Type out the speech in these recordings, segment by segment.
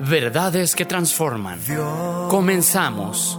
Verdades que transforman. Comenzamos.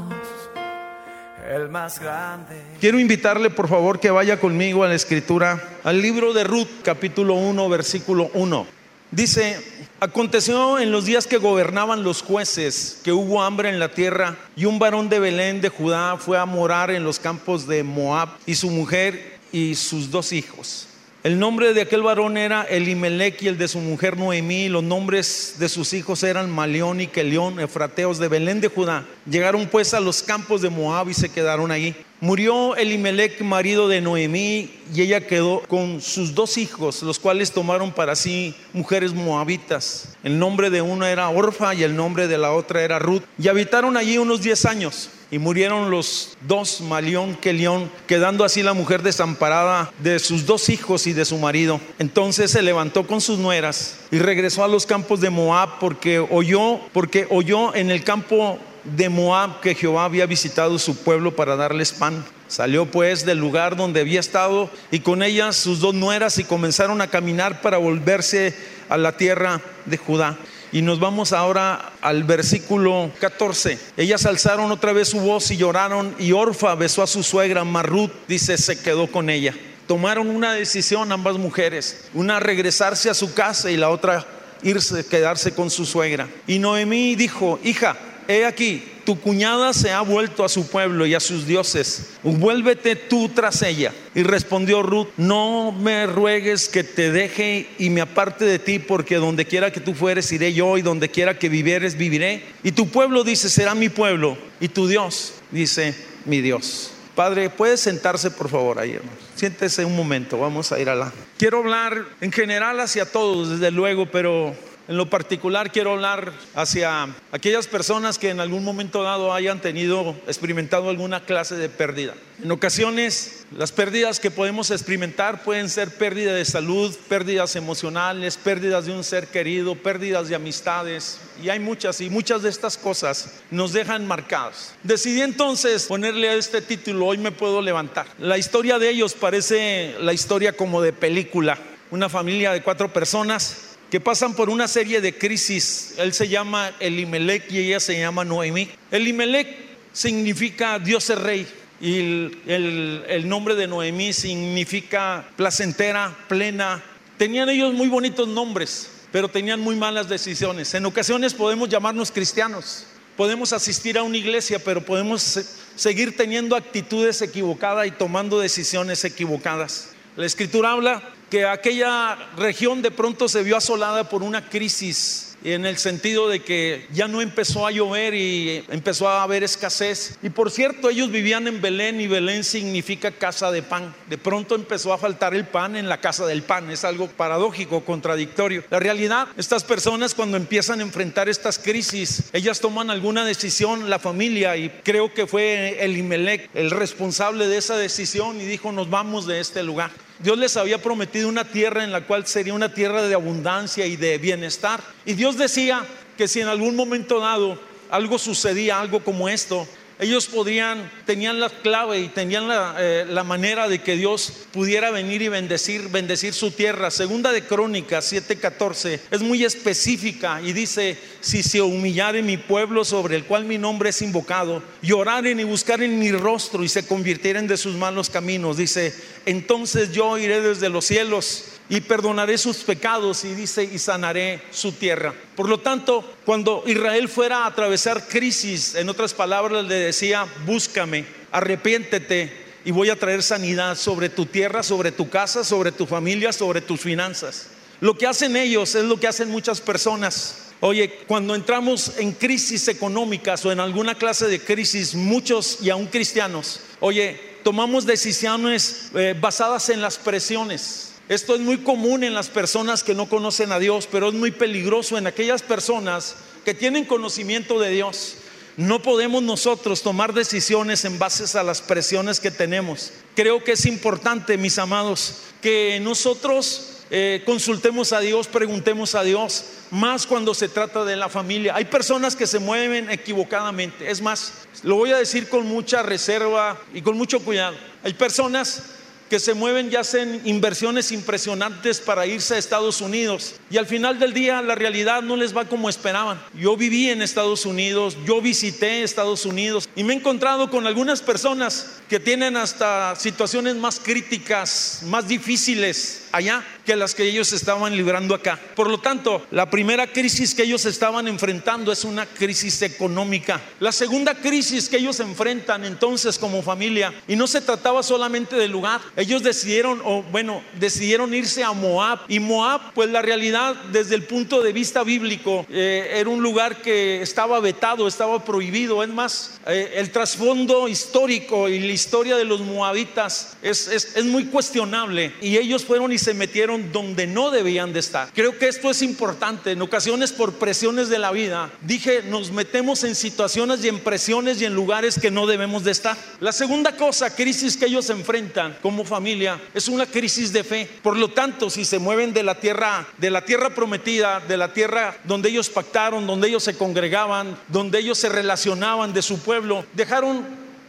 El más grande. Quiero invitarle por favor que vaya conmigo a la escritura, al libro de Ruth, capítulo 1, versículo 1. Dice, aconteció en los días que gobernaban los jueces que hubo hambre en la tierra y un varón de Belén de Judá fue a morar en los campos de Moab y su mujer y sus dos hijos. El nombre de aquel varón era Elimelech y el de su mujer Noemí. Los nombres de sus hijos eran Malión y Kelión, efrateos de Belén de Judá. Llegaron pues a los campos de Moab y se quedaron allí. Murió Elimelech, marido de Noemí, y ella quedó con sus dos hijos, los cuales tomaron para sí mujeres moabitas. El nombre de una era Orfa y el nombre de la otra era Ruth. Y habitaron allí unos diez años. Y murieron los dos, Malión, Kelión, quedando así la mujer desamparada de sus dos hijos y de su marido. Entonces se levantó con sus nueras y regresó a los campos de Moab porque oyó, porque oyó en el campo de Moab que Jehová había visitado su pueblo para darles pan. Salió pues del lugar donde había estado y con ellas sus dos nueras y comenzaron a caminar para volverse a la tierra de Judá. Y nos vamos ahora al versículo 14. Ellas alzaron otra vez su voz y lloraron y Orfa besó a su suegra, Marrut, dice, se quedó con ella. Tomaron una decisión ambas mujeres, una regresarse a su casa y la otra irse, quedarse con su suegra. Y Noemí dijo, hija, he aquí, tu cuñada se ha vuelto a su pueblo y a sus dioses, vuélvete tú tras ella. Y respondió Ruth, no me ruegues que te deje y me aparte de ti, porque donde quiera que tú fueres iré yo y donde quiera que vivieres viviré. Y tu pueblo dice, será mi pueblo, y tu Dios dice, mi Dios. Padre, ¿puedes sentarse por favor ahí, hermano? Siéntese un momento, vamos a ir a la... Quiero hablar en general hacia todos, desde luego, pero en lo particular quiero hablar hacia aquellas personas que en algún momento dado hayan tenido, experimentado alguna clase de pérdida. En ocasiones las pérdidas que podemos experimentar pueden ser pérdida de salud, pérdidas emocionales, pérdidas de un ser querido, pérdidas de amistades. Y hay muchas y muchas de estas cosas nos dejan marcados. Decidí entonces ponerle a este título, hoy me puedo levantar. La historia de ellos parece la historia como de película. Una familia de cuatro personas que pasan por una serie de crisis. Él se llama Elimelech y ella se llama Noemí. Elimelech significa Dios es rey y el, el, nombre de Noemí significa placentera, plena. Tenían ellos muy bonitos nombres, pero tenían muy malas decisiones. En ocasiones podemos llamarnos cristianos, podemos asistir a una iglesia, pero podemos seguir teniendo actitudes equivocadas y tomando decisiones equivocadas. La escritura habla que aquella región de pronto se vio asolada por una crisis en el sentido de que ya no empezó a llover y empezó a haber escasez. Y por cierto, ellos vivían en Belén y Belén significa casa de pan. De pronto empezó a faltar el pan en la casa del pan. Es algo paradójico, contradictorio. La realidad, estas personas cuando empiezan a enfrentar estas crisis, ellas toman alguna decisión, la familia, y creo que fue Elimelech el responsable de esa decisión y dijo, nos vamos de este lugar. Dios les había prometido una tierra en la cual sería una tierra de abundancia y de bienestar. Y Dios decía que si en algún momento dado algo sucedía, algo como esto, ellos podían, tenían la clave y tenían la, eh, la, manera de que Dios pudiera venir y bendecir, bendecir su tierra. Segunda de Crónicas 7:14 es muy específica y dice, si se humillare mi pueblo sobre el cual mi nombre es invocado, lloraren y buscaren mi rostro y se convirtieren de sus malos caminos, dice, entonces yo iré desde los cielos y perdonaré sus pecados y dice y sanaré su tierra. Por lo tanto, cuando Israel fuera a atravesar crisis, en otras palabras le decía, búscame, arrepiéntete y voy a traer sanidad sobre tu tierra, sobre tu casa, sobre tu familia, sobre tus finanzas. Lo que hacen ellos es lo que hacen muchas personas. Oye, cuando entramos en crisis económicas o en alguna clase de crisis, muchos y aún cristianos, oye, tomamos decisiones eh, basadas en las presiones esto es muy común en las personas que no conocen a Dios, pero es muy peligroso en aquellas personas que tienen conocimiento de Dios, No podemos nosotros tomar decisiones en base a las presiones que tenemos. Creo que es importante, mis amados, que nosotros eh, consultemos a Dios, preguntemos a Dios, más cuando se trata de la familia. Hay personas que se mueven equivocadamente. Es más, lo voy a decir con mucha reserva y con mucho cuidado. Hay personas que se mueven y hacen inversiones impresionantes para irse a Estados Unidos. Y al final del día la realidad no les va como esperaban. Yo viví en Estados Unidos, yo visité Estados Unidos y me he encontrado con algunas personas que tienen hasta situaciones más críticas, más difíciles allá que las que ellos estaban librando acá. Por lo tanto, la primera crisis que ellos estaban enfrentando es una crisis económica. La segunda crisis que ellos enfrentan entonces como familia, y no se trataba solamente del lugar, ellos decidieron, o bueno, decidieron irse a Moab. Y Moab, pues la realidad desde el punto de vista bíblico, eh, era un lugar que estaba vetado, estaba prohibido. Es más, eh, el trasfondo histórico y la historia de los moabitas es, es, es muy cuestionable. Y ellos fueron y se metieron donde no debían de estar. Creo que esto es importante. En ocasiones por presiones de la vida, dije, nos metemos en situaciones y en presiones y en lugares que no debemos de estar. La segunda cosa, crisis que ellos enfrentan como familia, es una crisis de fe. Por lo tanto, si se mueven de la tierra, de la tierra prometida, de la tierra donde ellos pactaron, donde ellos se congregaban, donde ellos se relacionaban de su pueblo, dejaron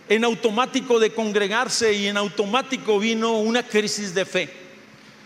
en automático de congregarse y en automático vino una crisis de fe.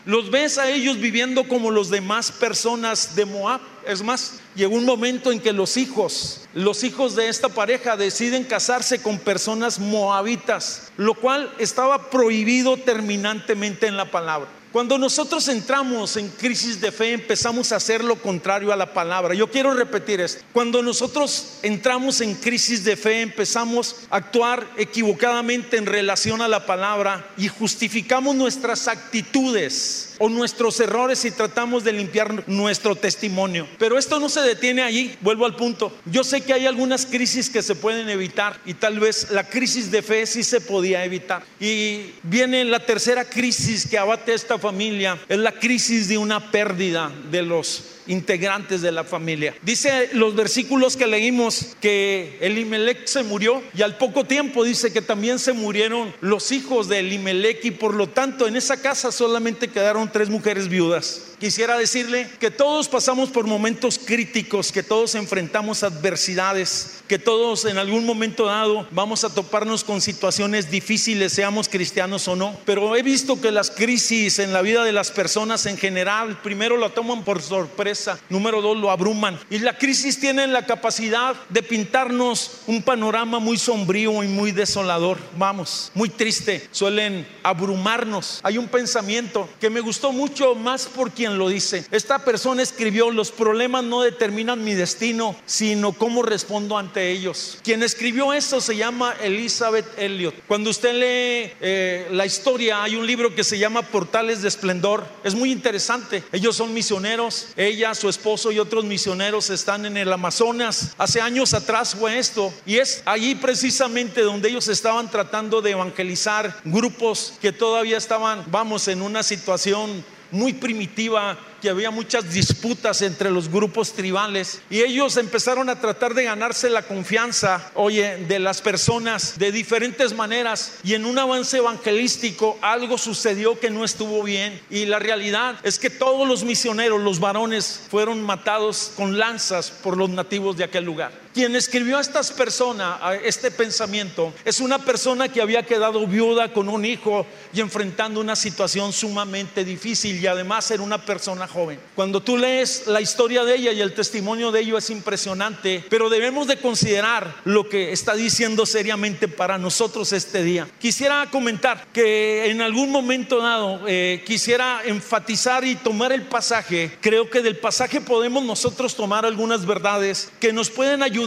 Los ves a ellos viviendo como los demás personas de Moab. Es más, llegó un momento en que los hijos, los hijos de esta pareja deciden casarse con personas moabitas, lo cual estaba prohibido terminantemente en la palabra. Cuando nosotros entramos en crisis de fe, empezamos a hacer lo contrario a la palabra. Yo quiero repetir esto. Cuando nosotros entramos en crisis de fe, empezamos a actuar equivocadamente en relación a la palabra y justificamos nuestras actitudes o nuestros errores y tratamos de limpiar nuestro testimonio. Pero esto no se detiene allí, vuelvo al punto. Yo sé que hay algunas crisis que se pueden evitar y tal vez la crisis de fe sí se podía evitar. Y viene la tercera crisis que abate esta familia, es la crisis de una pérdida de los integrantes de la familia. Dice los versículos que leímos que Elimelech se murió y al poco tiempo dice que también se murieron los hijos de Elimelech y por lo tanto en esa casa solamente quedaron tres mujeres viudas. Quisiera decirle que todos pasamos por momentos críticos, que todos enfrentamos adversidades, que todos en algún momento dado vamos a toparnos con situaciones difíciles, seamos cristianos o no. Pero he visto que las crisis en la vida de las personas en general, primero lo toman por sorpresa, número dos lo abruman. Y la crisis tiene la capacidad de pintarnos un panorama muy sombrío y muy desolador. Vamos, muy triste. Suelen abrumarnos. Hay un pensamiento que me gustó mucho más por quien lo dice. Esta persona escribió, los problemas no determinan mi destino, sino cómo respondo ante ellos. Quien escribió eso se llama Elizabeth Elliot. Cuando usted lee eh, la historia, hay un libro que se llama Portales de Esplendor. Es muy interesante. Ellos son misioneros. Ella, su esposo y otros misioneros están en el Amazonas. Hace años atrás fue esto. Y es allí precisamente donde ellos estaban tratando de evangelizar grupos que todavía estaban, vamos, en una situación muy primitiva que había muchas disputas entre los grupos tribales y ellos empezaron a tratar de ganarse la confianza, oye, de las personas de diferentes maneras y en un avance evangelístico algo sucedió que no estuvo bien y la realidad es que todos los misioneros, los varones, fueron matados con lanzas por los nativos de aquel lugar. Quien escribió a estas personas, a este pensamiento, es una persona que había quedado viuda con un hijo y enfrentando una situación sumamente difícil y además era una persona joven. Cuando tú lees la historia de ella y el testimonio de ello es impresionante, pero debemos de considerar lo que está diciendo seriamente para nosotros este día. Quisiera comentar que en algún momento dado eh, quisiera enfatizar y tomar el pasaje. Creo que del pasaje podemos nosotros tomar algunas verdades que nos pueden ayudar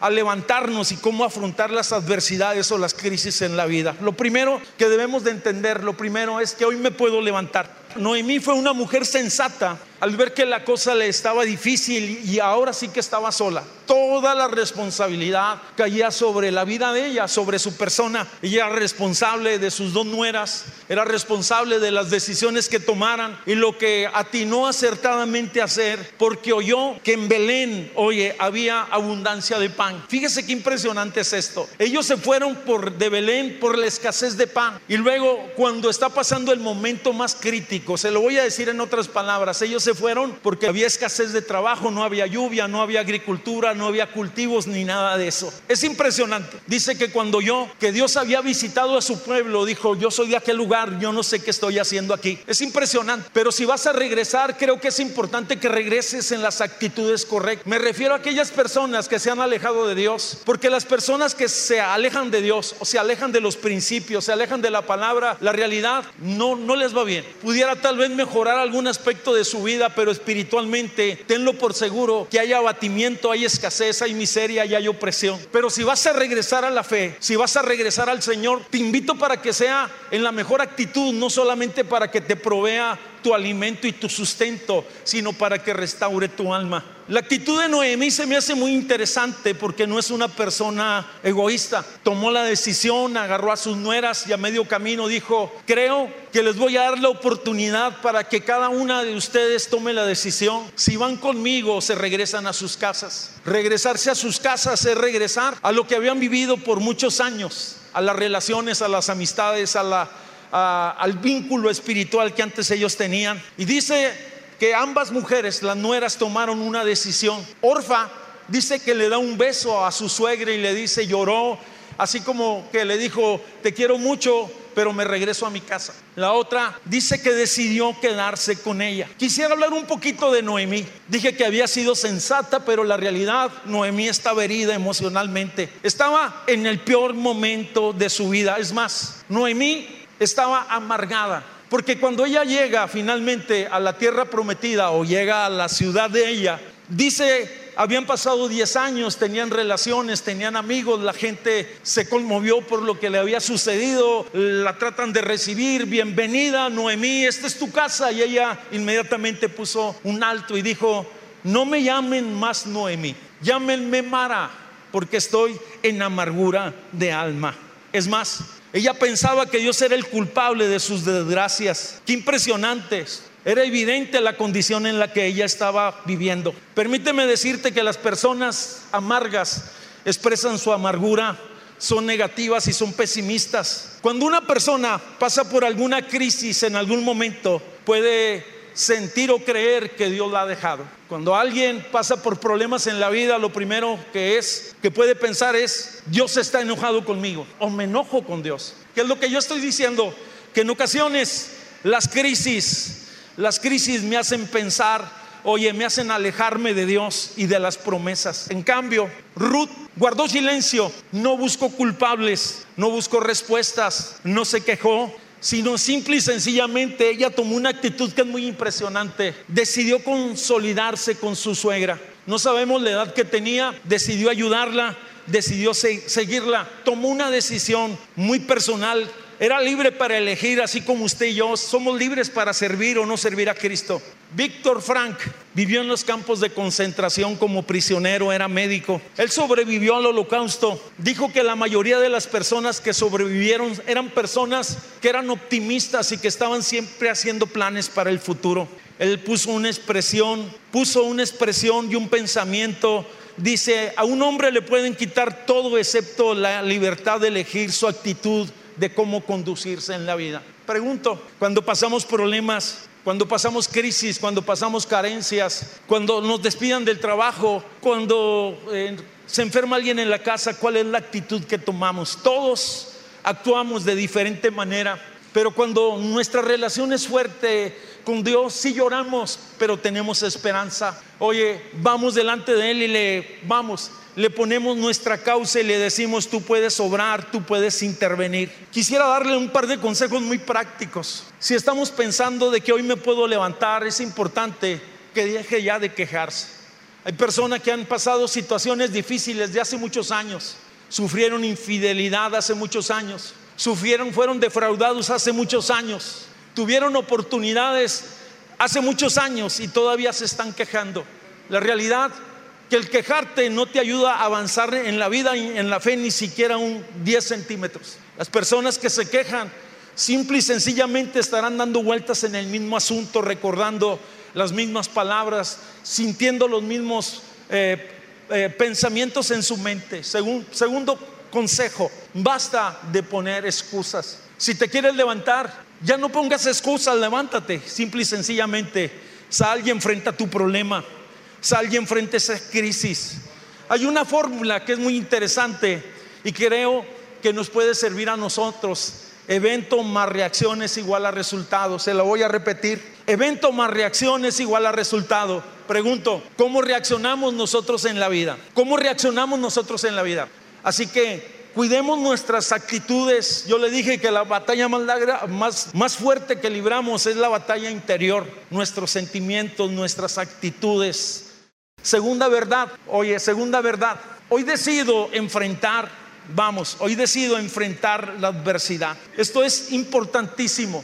a levantarnos y cómo afrontar las adversidades o las crisis en la vida. Lo primero que debemos de entender, lo primero es que hoy me puedo levantar. Noemí fue una mujer sensata al ver que la cosa le estaba difícil y ahora sí que estaba sola, toda la responsabilidad caía sobre la vida de ella, sobre su persona. Ella era responsable de sus dos nueras, era responsable de las decisiones que tomaran y lo que atinó acertadamente a hacer, porque oyó que en Belén, oye, había abundancia de pan. Fíjese qué impresionante es esto. Ellos se fueron por de Belén por la escasez de pan y luego cuando está pasando el momento más crítico, se lo voy a decir en otras palabras, ellos fueron porque había escasez de trabajo, no había lluvia, no había agricultura, no había cultivos ni nada de eso. Es impresionante. Dice que cuando yo, que Dios había visitado a su pueblo, dijo, yo soy de aquel lugar, yo no sé qué estoy haciendo aquí. Es impresionante. Pero si vas a regresar, creo que es importante que regreses en las actitudes correctas. Me refiero a aquellas personas que se han alejado de Dios, porque las personas que se alejan de Dios o se alejan de los principios, se alejan de la palabra, la realidad no no les va bien. Pudiera tal vez mejorar algún aspecto de su vida, pero espiritualmente tenlo por seguro que hay abatimiento, hay escasez hay miseria y hay opresión. Pero si vas a regresar a la fe, si vas a regresar al Señor, te invito para que sea en la mejor actitud, no solamente para que te provea tu alimento y tu sustento, sino para que restaure tu alma. La actitud de Noemí se me hace muy interesante porque no es una persona egoísta. Tomó la decisión, agarró a sus nueras y a medio camino dijo, creo que les voy a dar la oportunidad para que cada una de ustedes tome la decisión. Si van conmigo, se regresan a sus casas. Regresarse a sus casas es regresar a lo que habían vivido por muchos años, a las relaciones, a las amistades, a la al vínculo espiritual que antes ellos tenían. Y dice que ambas mujeres, las nueras, tomaron una decisión. Orfa dice que le da un beso a su suegra y le dice, lloró, así como que le dijo, te quiero mucho, pero me regreso a mi casa. La otra dice que decidió quedarse con ella. Quisiera hablar un poquito de Noemí. Dije que había sido sensata, pero la realidad, Noemí estaba herida emocionalmente. Estaba en el peor momento de su vida. Es más, Noemí estaba amargada. Porque cuando ella llega finalmente a la tierra prometida o llega a la ciudad de ella, dice, habían pasado 10 años, tenían relaciones, tenían amigos, la gente se conmovió por lo que le había sucedido, la tratan de recibir, bienvenida Noemí, esta es tu casa. Y ella inmediatamente puso un alto y dijo, no me llamen más Noemí, llámenme Mara, porque estoy en amargura de alma. Es más, ella pensaba que Dios era el culpable de sus desgracias. Qué impresionantes. Era evidente la condición en la que ella estaba viviendo. Permíteme decirte que las personas amargas expresan su amargura, son negativas y son pesimistas. Cuando una persona pasa por alguna crisis en algún momento, puede sentir o creer que Dios la ha dejado. Cuando alguien pasa por problemas en la vida, lo primero que es, que puede pensar es, Dios está enojado conmigo o me enojo con Dios. ¿Qué es lo que yo estoy diciendo? Que en ocasiones las crisis, las crisis me hacen pensar, oye, me hacen alejarme de Dios y de las promesas. En cambio, Ruth guardó silencio, no buscó culpables, no buscó respuestas, no se quejó, sino simple y sencillamente ella tomó una actitud que es muy impresionante. Decidió consolidarse con su suegra. No sabemos la edad que tenía, decidió ayudarla, decidió seguirla, tomó una decisión muy personal era libre para elegir, así como usted y yo, somos libres para servir o no servir a Cristo. Víctor Frank vivió en los campos de concentración como prisionero, era médico. Él sobrevivió al holocausto. Dijo que la mayoría de las personas que sobrevivieron eran personas que eran optimistas y que estaban siempre haciendo planes para el futuro. Él puso una expresión, puso una expresión y un pensamiento dice, a un hombre le pueden quitar todo excepto la libertad de elegir su actitud de cómo conducirse en la vida. Pregunto, cuando pasamos problemas, cuando pasamos crisis, cuando pasamos carencias, cuando nos despidan del trabajo, cuando eh, se enferma alguien en la casa, ¿cuál es la actitud que tomamos? Todos actuamos de diferente manera, pero cuando nuestra relación es fuerte con Dios, sí lloramos, pero tenemos esperanza. Oye, vamos delante de Él y le vamos le ponemos nuestra causa y le decimos, tú puedes obrar, tú puedes intervenir. Quisiera darle un par de consejos muy prácticos. Si estamos pensando de que hoy me puedo levantar, es importante que deje ya de quejarse. Hay personas que han pasado situaciones difíciles de hace muchos años, sufrieron infidelidad hace muchos años, sufrieron, fueron defraudados hace muchos años, tuvieron oportunidades hace muchos años y todavía se están quejando. La realidad que el quejarte no te ayuda a avanzar en la vida y en la fe ni siquiera un 10 centímetros. Las personas que se quejan simple y sencillamente estarán dando vueltas en el mismo asunto, recordando las mismas palabras, sintiendo los mismos eh, eh, pensamientos en su mente. segundo consejo, basta de poner excusas. Si te quieres levantar, ya no pongas excusas, levántate. Simple y sencillamente, sal y enfrenta tu problema. Sal y enfrenta esa crisis. Hay una fórmula que es muy interesante y creo que nos puede servir a nosotros. Evento más reacciones igual a resultado. Se lo voy a repetir. Evento más reacciones igual a resultado. Pregunto, ¿cómo reaccionamos nosotros en la vida? ¿Cómo reaccionamos nosotros en la vida? Así que cuidemos nuestras actitudes. Yo le dije que la batalla más, más, fuerte que libramos es la batalla interior, nuestros sentimientos, nuestras actitudes. Segunda verdad, oye, segunda verdad, hoy decido enfrentar, vamos, hoy decido enfrentar la adversidad. Esto es importantísimo.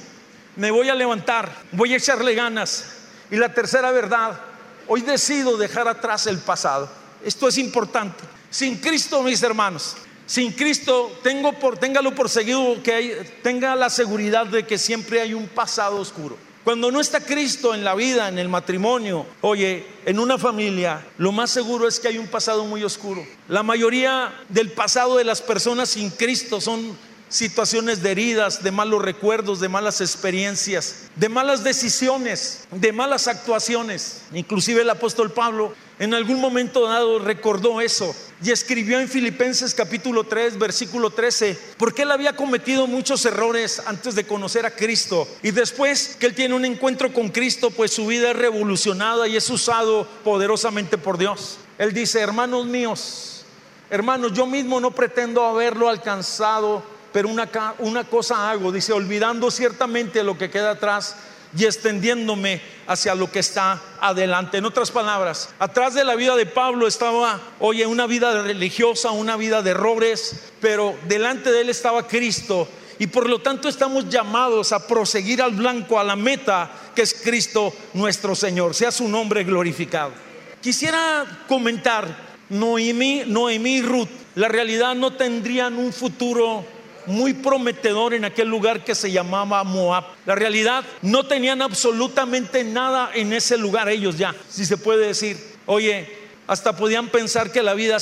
Me voy a levantar, voy a echarle ganas. Y la tercera verdad, hoy decido dejar atrás el pasado. Esto es importante. Sin Cristo, mis hermanos, sin Cristo, tengo por, téngalo por seguido que hay, tenga la seguridad de que siempre hay un pasado oscuro. Cuando no está Cristo en la vida, en el matrimonio, oye, en una familia, lo más seguro es que hay un pasado muy oscuro. La mayoría del pasado de las personas sin Cristo son situaciones de heridas, de malos recuerdos, de malas experiencias, de malas decisiones, de malas actuaciones. Inclusive el apóstol Pablo en algún momento dado recordó eso y escribió en Filipenses capítulo 3, versículo 13, porque él había cometido muchos errores antes de conocer a Cristo y después que él tiene un encuentro con Cristo, pues su vida es revolucionada y es usado poderosamente por Dios. Él dice, hermanos míos, hermanos, yo mismo no pretendo haberlo alcanzado, pero una, una cosa hago, dice, olvidando ciertamente lo que queda atrás y extendiéndome hacia lo que está adelante. En otras palabras, atrás de la vida de Pablo estaba, oye, una vida religiosa, una vida de errores, pero delante de él estaba Cristo. Y por lo tanto estamos llamados a proseguir al blanco, a la meta, que es Cristo nuestro Señor. Sea su nombre glorificado. Quisiera comentar, Noemí, Noemí y Ruth, la realidad no tendrían un futuro muy prometedor en aquel lugar que se llamaba Moab. La realidad, no tenían absolutamente nada en ese lugar ellos ya, si se puede decir. Oye, hasta podían pensar que la vida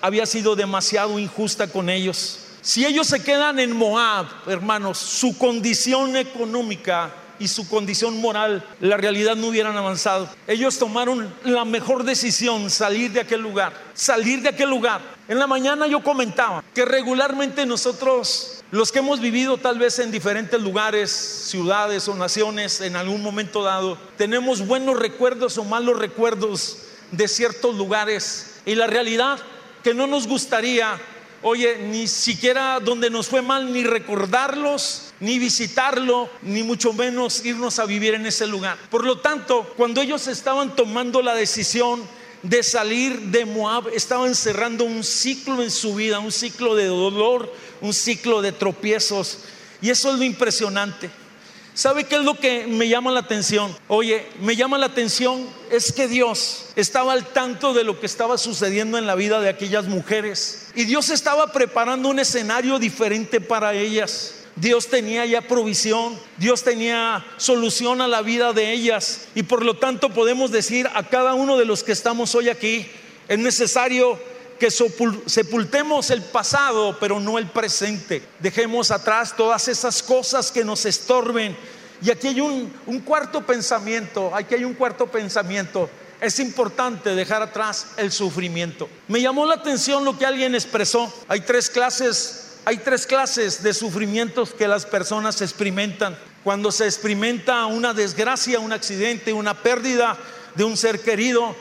había sido demasiado injusta con ellos. Si ellos se quedan en Moab, hermanos, su condición económica y su condición moral, la realidad no hubieran avanzado. Ellos tomaron la mejor decisión, salir de aquel lugar, salir de aquel lugar. En la mañana yo comentaba que regularmente nosotros, los que hemos vivido tal vez en diferentes lugares, ciudades o naciones, en algún momento dado, tenemos buenos recuerdos o malos recuerdos de ciertos lugares. Y la realidad que no nos gustaría oye, ni siquiera donde nos fue mal, ni recordarlos, ni visitarlo, ni mucho menos irnos a vivir en ese lugar. Por lo tanto, cuando ellos estaban tomando la decisión de salir de Moab, estaban cerrando un ciclo en su vida, un ciclo de dolor, un ciclo de tropiezos. Y eso es lo impresionante. ¿Sabe qué es lo que me llama la atención? Oye, me llama la atención es que Dios estaba al tanto de lo que estaba sucediendo en la vida de aquellas mujeres. Y Dios estaba preparando un escenario diferente para ellas. Dios tenía ya provisión, Dios tenía solución a la vida de ellas. Y por lo tanto podemos decir a cada uno de los que estamos hoy aquí, es necesario que sepultemos el pasado, pero no el presente. Dejemos atrás todas esas cosas que nos estorben. Y aquí hay un, cuarto pensamiento, aquí hay un cuarto pensamiento. Es importante dejar atrás el sufrimiento. Me llamó la atención lo que alguien expresó. Hay tres clases, hay tres clases de sufrimientos que las personas experimentan. Cuando se experimenta una desgracia, un accidente, una pérdida de un ser querido.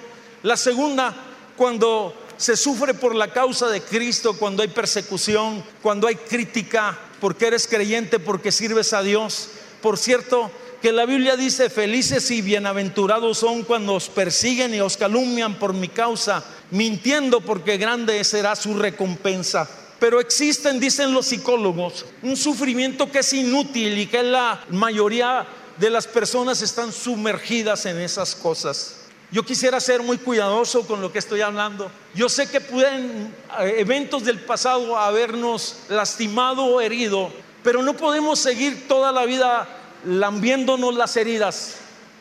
La segunda, cuando se sufre por la causa de Cristo cuando hay persecución, cuando hay crítica, porque eres creyente, porque sirves a Dios. Por cierto, que la Biblia dice, felices y bienaventurados son cuando os persiguen y os calumnian por mi causa, mintiendo porque grande será su recompensa. Pero existen, dicen los psicólogos, un sufrimiento que es inútil y que la mayoría de las personas están sumergidas en esas cosas. Yo quisiera ser muy cuidadoso con lo que estoy hablando. Yo sé que pueden eh, eventos del pasado habernos lastimado o herido, pero no podemos seguir toda la vida lambiéndonos las heridas.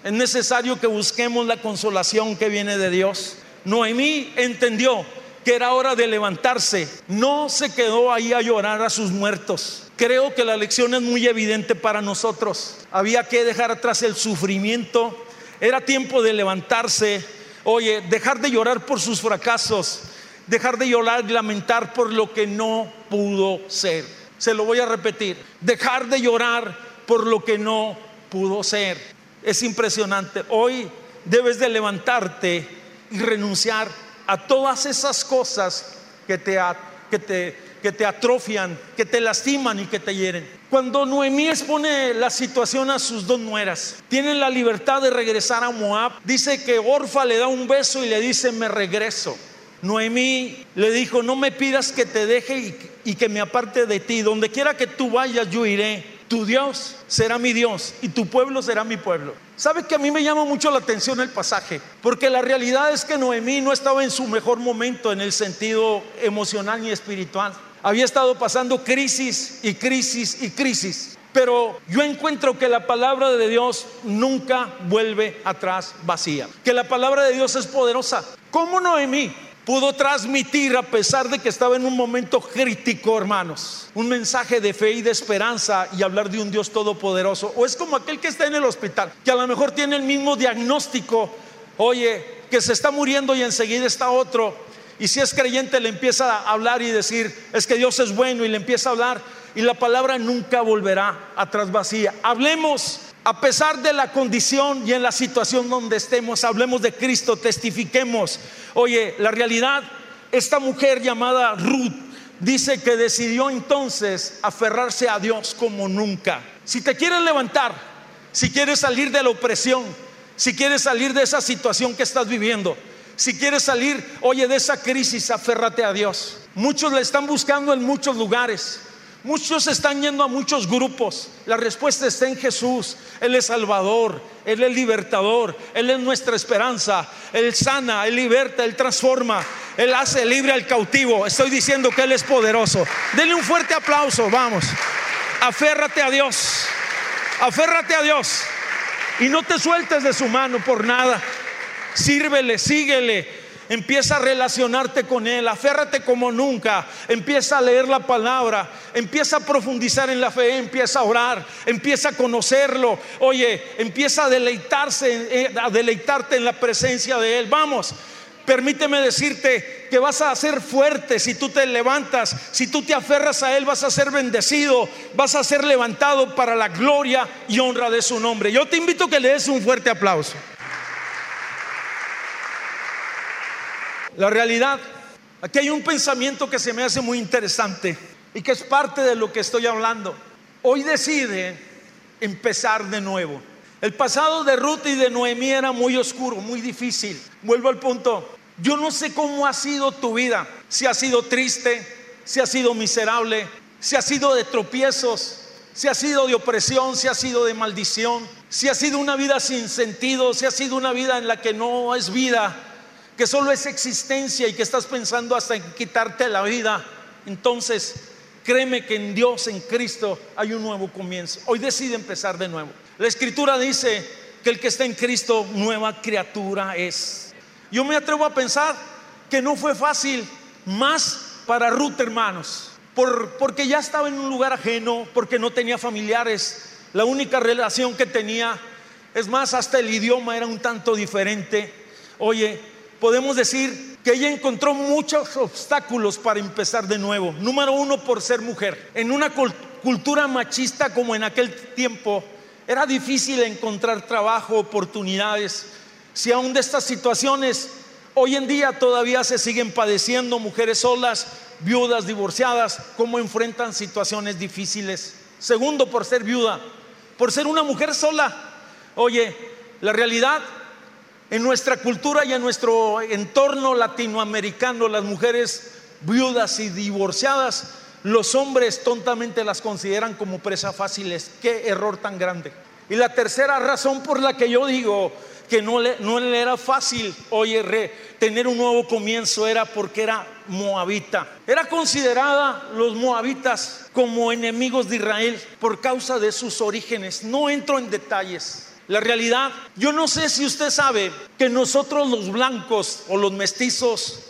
Es necesario que busquemos la consolación que viene de Dios. Noemí entendió que era hora de levantarse. No se quedó ahí a llorar a sus muertos. Creo que la lección es muy evidente para nosotros. Había que dejar atrás el sufrimiento, era tiempo de levantarse, oye, dejar de llorar por sus fracasos, dejar de llorar y lamentar por lo que no pudo ser. Se lo voy a repetir, dejar de llorar por lo que no pudo ser. Es impresionante. Hoy debes de levantarte y renunciar a todas esas cosas que te, que te que te atrofian, que te lastiman y que te hieren. Cuando Noemí expone la situación a sus dos nueras, tienen la libertad de regresar a Moab. Dice que Orfa le da un beso y le dice, me regreso. Noemí le dijo, no me pidas que te deje y, y que me aparte de ti. Donde quiera que tú vayas, yo iré tu Dios será mi Dios y tu pueblo será mi pueblo. ¿Sabe que a mí me llama mucho la atención el pasaje? Porque la realidad es que Noemí no estaba en su mejor momento en el sentido emocional ni espiritual. Había estado pasando crisis y crisis y crisis. Pero yo encuentro que la palabra de Dios nunca vuelve atrás vacía. Que la palabra de Dios es poderosa. ¿Cómo Noemí pudo transmitir a pesar de que estaba en un momento crítico, hermanos? Un mensaje de fe y de esperanza y hablar de un Dios todopoderoso. O es como aquel que está en el hospital, que a lo mejor tiene el mismo diagnóstico. Oye, que se está muriendo y enseguida está otro y si es creyente le empieza a hablar y decir, es que Dios es bueno y le empieza a hablar y la palabra nunca volverá atrás vacía. Hablemos a pesar de la condición y en la situación donde estemos, hablemos de Cristo, testifiquemos. Oye, la realidad, esta mujer llamada Ruth dice que decidió entonces aferrarse a Dios como nunca. Si te quieres levantar, si quieres salir de la opresión, si quieres salir de esa situación que estás viviendo, si quieres salir, oye, de esa crisis, aférrate a Dios. Muchos le están buscando en muchos lugares. Muchos están yendo a muchos grupos. La respuesta está en Jesús. Él es Salvador, Él es libertador, Él es nuestra esperanza. Él sana, Él liberta, Él transforma, Él hace libre al cautivo. Estoy diciendo que Él es poderoso. Denle un fuerte aplauso, vamos. Aférrate a Dios. Aférrate a Dios. Y no te sueltes de su mano por nada sírvele, síguele. Empieza a relacionarte con Él, aférrate como nunca, empieza a leer la palabra, empieza a profundizar en la fe, empieza a orar, empieza a conocerlo. Oye, empieza a deleitarse, eh, a deleitarte en la presencia de Él. Vamos, permíteme decirte que vas a ser fuerte si tú te levantas, si tú te aferras a Él, vas a ser bendecido, vas a ser levantado para la gloria y honra de su nombre. Yo te invito a que le des un fuerte aplauso. La realidad, aquí hay un pensamiento que se me hace muy interesante y que es parte de lo que estoy hablando. Hoy decide empezar de nuevo. El pasado de Ruth y de Noemí era muy oscuro, muy difícil. Vuelvo al punto. Yo no sé cómo ha sido tu vida, si ha sido triste, si ha sido miserable, si ha sido de tropiezos, si ha sido de opresión, si ha sido de maldición, si ha sido una vida sin sentido, si ha sido una vida en la que no es vida, que solo es existencia y que estás pensando hasta en quitarte la vida, entonces créeme que en Dios, en Cristo, hay un nuevo comienzo. Hoy decide empezar de nuevo. La escritura dice que el que está en Cristo, nueva criatura es. Yo me atrevo a pensar que no fue fácil, más para Ruth, hermanos, por, porque ya estaba en un lugar ajeno, porque no tenía familiares. La única relación que tenía, es más, hasta el idioma era un tanto diferente. Oye, podemos decir que ella encontró muchos obstáculos para empezar de nuevo. Número uno, por ser mujer. En una cultura machista como en aquel tiempo, era difícil encontrar trabajo, oportunidades. Si aún de estas situaciones hoy en día todavía se siguen padeciendo mujeres solas, viudas, divorciadas, cómo enfrentan situaciones difíciles. Segundo, por ser viuda, por ser una mujer sola. Oye, la realidad en nuestra cultura y en nuestro entorno latinoamericano, las mujeres viudas y divorciadas, los hombres tontamente las consideran como presa fáciles. Qué error tan grande. Y la tercera razón por la que yo digo que no le, era fácil, oye, re, tener un nuevo comienzo era porque era moabita. Era considerada los moabitas como enemigos de Israel por causa de sus orígenes. No entro en detalles. La realidad, yo no sé si usted sabe que nosotros los blancos o los mestizos,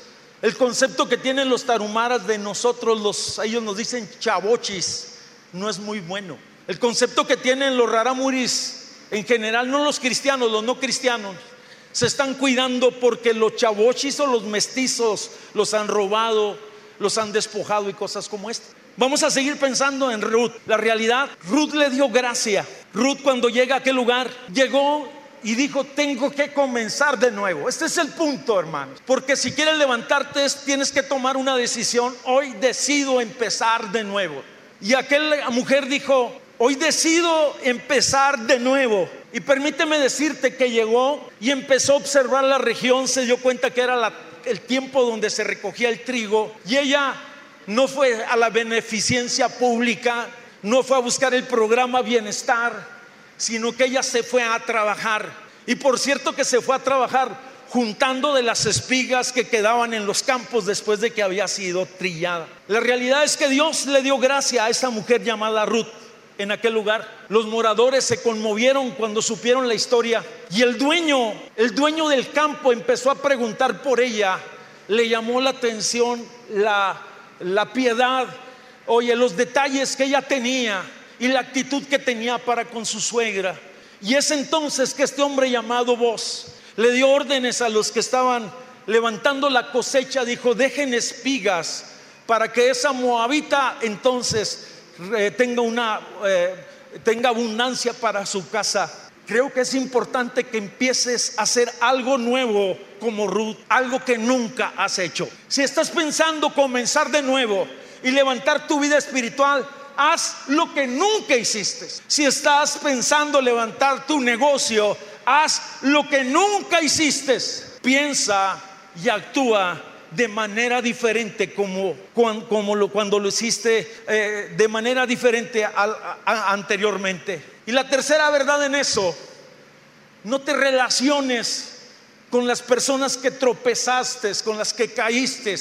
el concepto que tienen los tarumaras de nosotros, los, ellos nos dicen chavochis, no es muy bueno. El concepto que tienen los raramuris en general, no los cristianos, los no cristianos, se están cuidando porque los chavochis o los mestizos los han robado, los han despojado y cosas como esta. Vamos a seguir pensando en Ruth. La realidad, Ruth le dio gracia. Ruth cuando llega a aquel lugar, llegó y dijo, tengo que comenzar de nuevo. Este es el punto, hermano. Porque si quieres levantarte, tienes que tomar una decisión. Hoy decido empezar de nuevo. Y aquella mujer dijo, Hoy decido empezar de nuevo. Y permíteme decirte que llegó y empezó a observar la región, se dio cuenta que era el tiempo donde se recogía el trigo. Y ella no fue a la beneficencia pública, no fue a buscar el programa bienestar, sino que ella se fue a trabajar. Y por cierto que se fue a trabajar juntando de las espigas que quedaban en los campos después de que había sido trillada. La realidad es que Dios le dio gracia a esa mujer llamada Ruth en aquel lugar. Los moradores se conmovieron cuando supieron la historia y el dueño, el dueño del campo empezó a preguntar por ella. Le llamó la atención la, la piedad, oye, los detalles que ella tenía y la actitud que tenía para con su suegra. Y es entonces que este hombre llamado Vos le dio órdenes a los que estaban levantando la cosecha, dijo, dejen espigas para que esa moabita entonces tenga una eh, tenga abundancia para su casa. Creo que es importante que empieces a hacer algo nuevo como Ruth, algo que nunca has hecho. Si estás pensando comenzar de nuevo y levantar tu vida espiritual, haz lo que nunca hiciste. Si estás pensando levantar tu negocio, haz lo que nunca hiciste. Piensa y actúa de manera diferente como, lo, cuando lo hiciste eh, de manera diferente anteriormente. Y la tercera verdad en eso, no te relaciones con las personas que tropezaste, con las que caíste.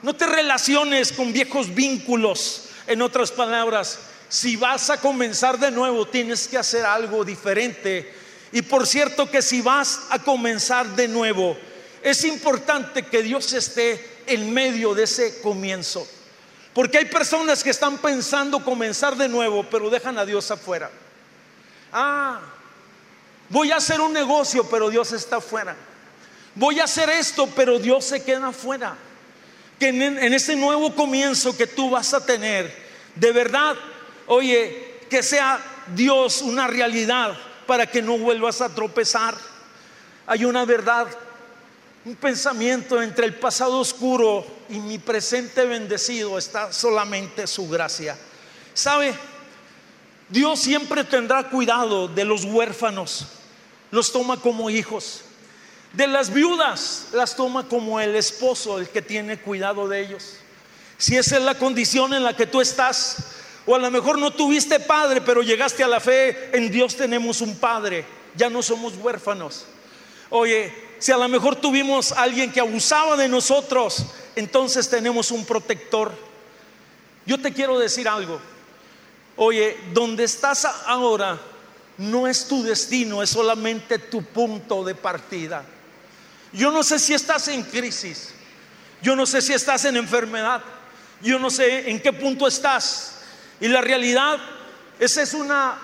No te relaciones con viejos vínculos. En otras palabras, si vas a comenzar de nuevo, tienes que hacer algo diferente. Y por cierto que si vas a comenzar de nuevo, es importante que Dios esté en medio de ese comienzo. Porque hay personas que están pensando comenzar de nuevo, pero dejan a Dios afuera. Ah, voy a hacer un negocio, pero Dios está afuera. Voy a hacer esto, pero Dios se queda afuera. Que en, en ese nuevo comienzo que tú vas a tener, de verdad, oye, que sea Dios una realidad para que no vuelvas a tropezar. Hay una verdad un pensamiento entre el pasado oscuro y mi presente bendecido está solamente su gracia. ¿Sabe? Dios siempre tendrá cuidado de los huérfanos, los toma como hijos. De las viudas las toma como el esposo, el que tiene cuidado de ellos. Si esa es la condición en la que tú estás, o a lo mejor no tuviste padre, pero llegaste a la fe, en Dios tenemos un padre, ya no somos huérfanos. Oye, si a lo mejor tuvimos alguien que abusaba de nosotros, entonces tenemos un protector. Yo te quiero decir algo. Oye, donde estás ahora no es tu destino, es solamente tu punto de partida. Yo no sé si estás en crisis, yo no sé si estás en enfermedad, yo no sé en qué punto estás. Y la realidad, esa es una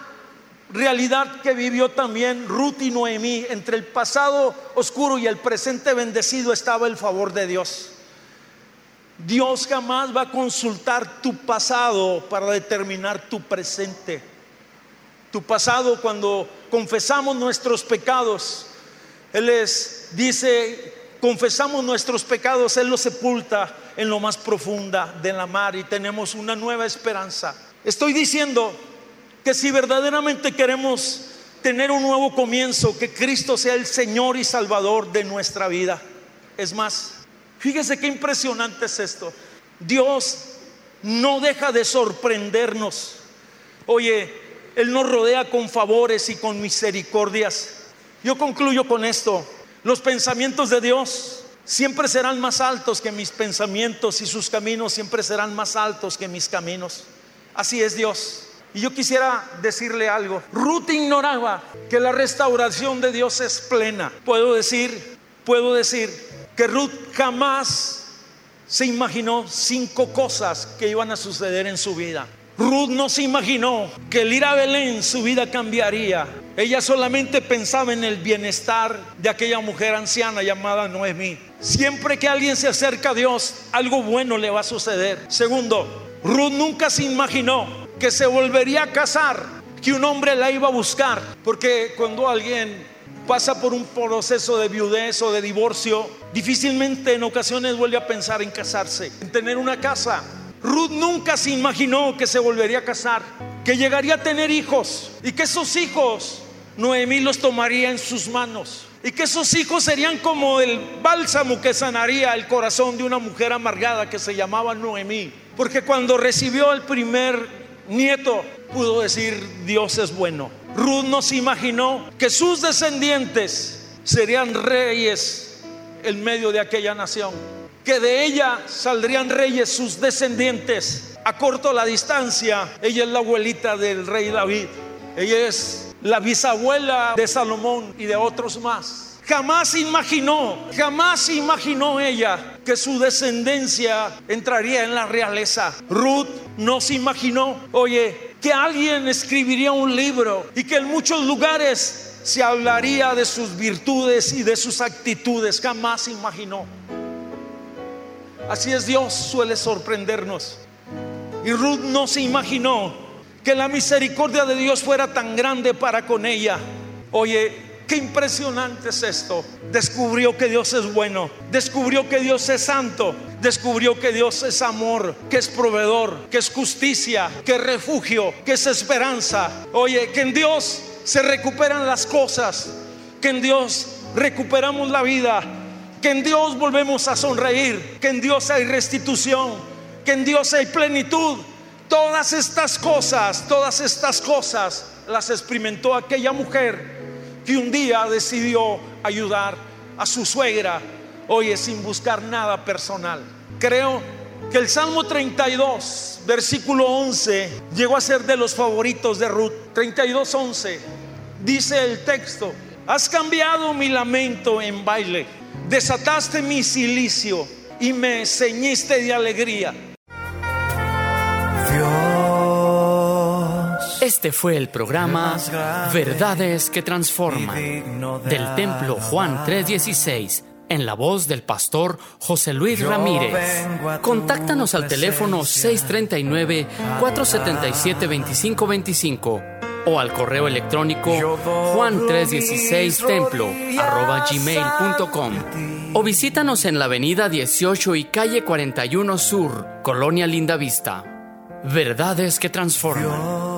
realidad que vivió también Ruth y Noemí. Entre el pasado oscuro y el presente bendecido estaba el favor de Dios. Dios jamás va a consultar tu pasado para determinar tu presente. Tu pasado cuando confesamos nuestros pecados, Él les dice, confesamos nuestros pecados, Él los sepulta en lo más profunda de la mar y tenemos una nueva esperanza. Estoy diciendo que si verdaderamente queremos tener un nuevo comienzo, que Cristo sea el Señor y Salvador de nuestra vida. Es más, fíjese qué impresionante es esto. Dios no deja de sorprendernos. Oye, Él nos rodea con favores y con misericordias. Yo concluyo con esto. Los pensamientos de Dios siempre serán más altos que mis pensamientos y sus caminos siempre serán más altos que mis caminos. Así es Dios. Y yo quisiera decirle algo. Ruth ignoraba que la restauración de Dios es plena. Puedo decir, puedo decir que Ruth jamás se imaginó cinco cosas que iban a suceder en su vida. Ruth no se imaginó que el ir a Belén su vida cambiaría. Ella solamente pensaba en el bienestar de aquella mujer anciana llamada Noemí. Siempre que alguien se acerca a Dios, algo bueno le va a suceder. Segundo, Ruth nunca se imaginó que se volvería a casar, que un hombre la iba a buscar, porque cuando alguien pasa por un proceso de viudez o de divorcio, difícilmente en ocasiones vuelve a pensar en casarse, en tener una casa. Ruth nunca se imaginó que se volvería a casar, que llegaría a tener hijos y que esos hijos Noemí los tomaría en sus manos y que esos hijos serían como el bálsamo que sanaría el corazón de una mujer amargada que se llamaba Noemí. Porque cuando recibió el primer nieto pudo decir Dios es bueno. Ruth no se imaginó que sus descendientes serían reyes en medio de aquella nación que de ella saldrían reyes sus descendientes. A corto la distancia, ella es la abuelita del rey David. Ella es la bisabuela de Salomón y de otros más. Jamás imaginó, jamás imaginó ella que su descendencia entraría en la realeza. Ruth no se imaginó, oye, que alguien escribiría un libro y que en muchos lugares se hablaría de sus virtudes y de sus actitudes. Jamás imaginó. Así es Dios, suele sorprendernos. Y Ruth no se imaginó que la misericordia de Dios fuera tan grande para con ella. Oye, qué impresionante es esto. Descubrió que Dios es bueno, descubrió que Dios es santo, descubrió que Dios es amor, que es proveedor, que es justicia, que es refugio, que es esperanza. Oye, que en Dios se recuperan las cosas, que en Dios recuperamos la vida, que en Dios volvemos a sonreír, que en Dios hay restitución, que en Dios hay plenitud. Todas estas cosas, todas estas cosas las experimentó aquella mujer que un día decidió ayudar a su suegra, oye, sin buscar nada personal. Creo que el Salmo 32, versículo 11, llegó a ser de los favoritos de Ruth. 32, 11, dice el texto, has cambiado mi lamento en baile desataste mi silicio y me ceñiste de alegría. Este fue el programa Verdades que Transforman del Templo Juan 316 en la voz del pastor José Luis Ramírez. Contáctanos al teléfono 639-477-2525 o al correo electrónico juan316templo arroba gmail.com o visítanos en la avenida 18 y calle 41 Sur, Colonia Linda Vista. Verdades que transforman.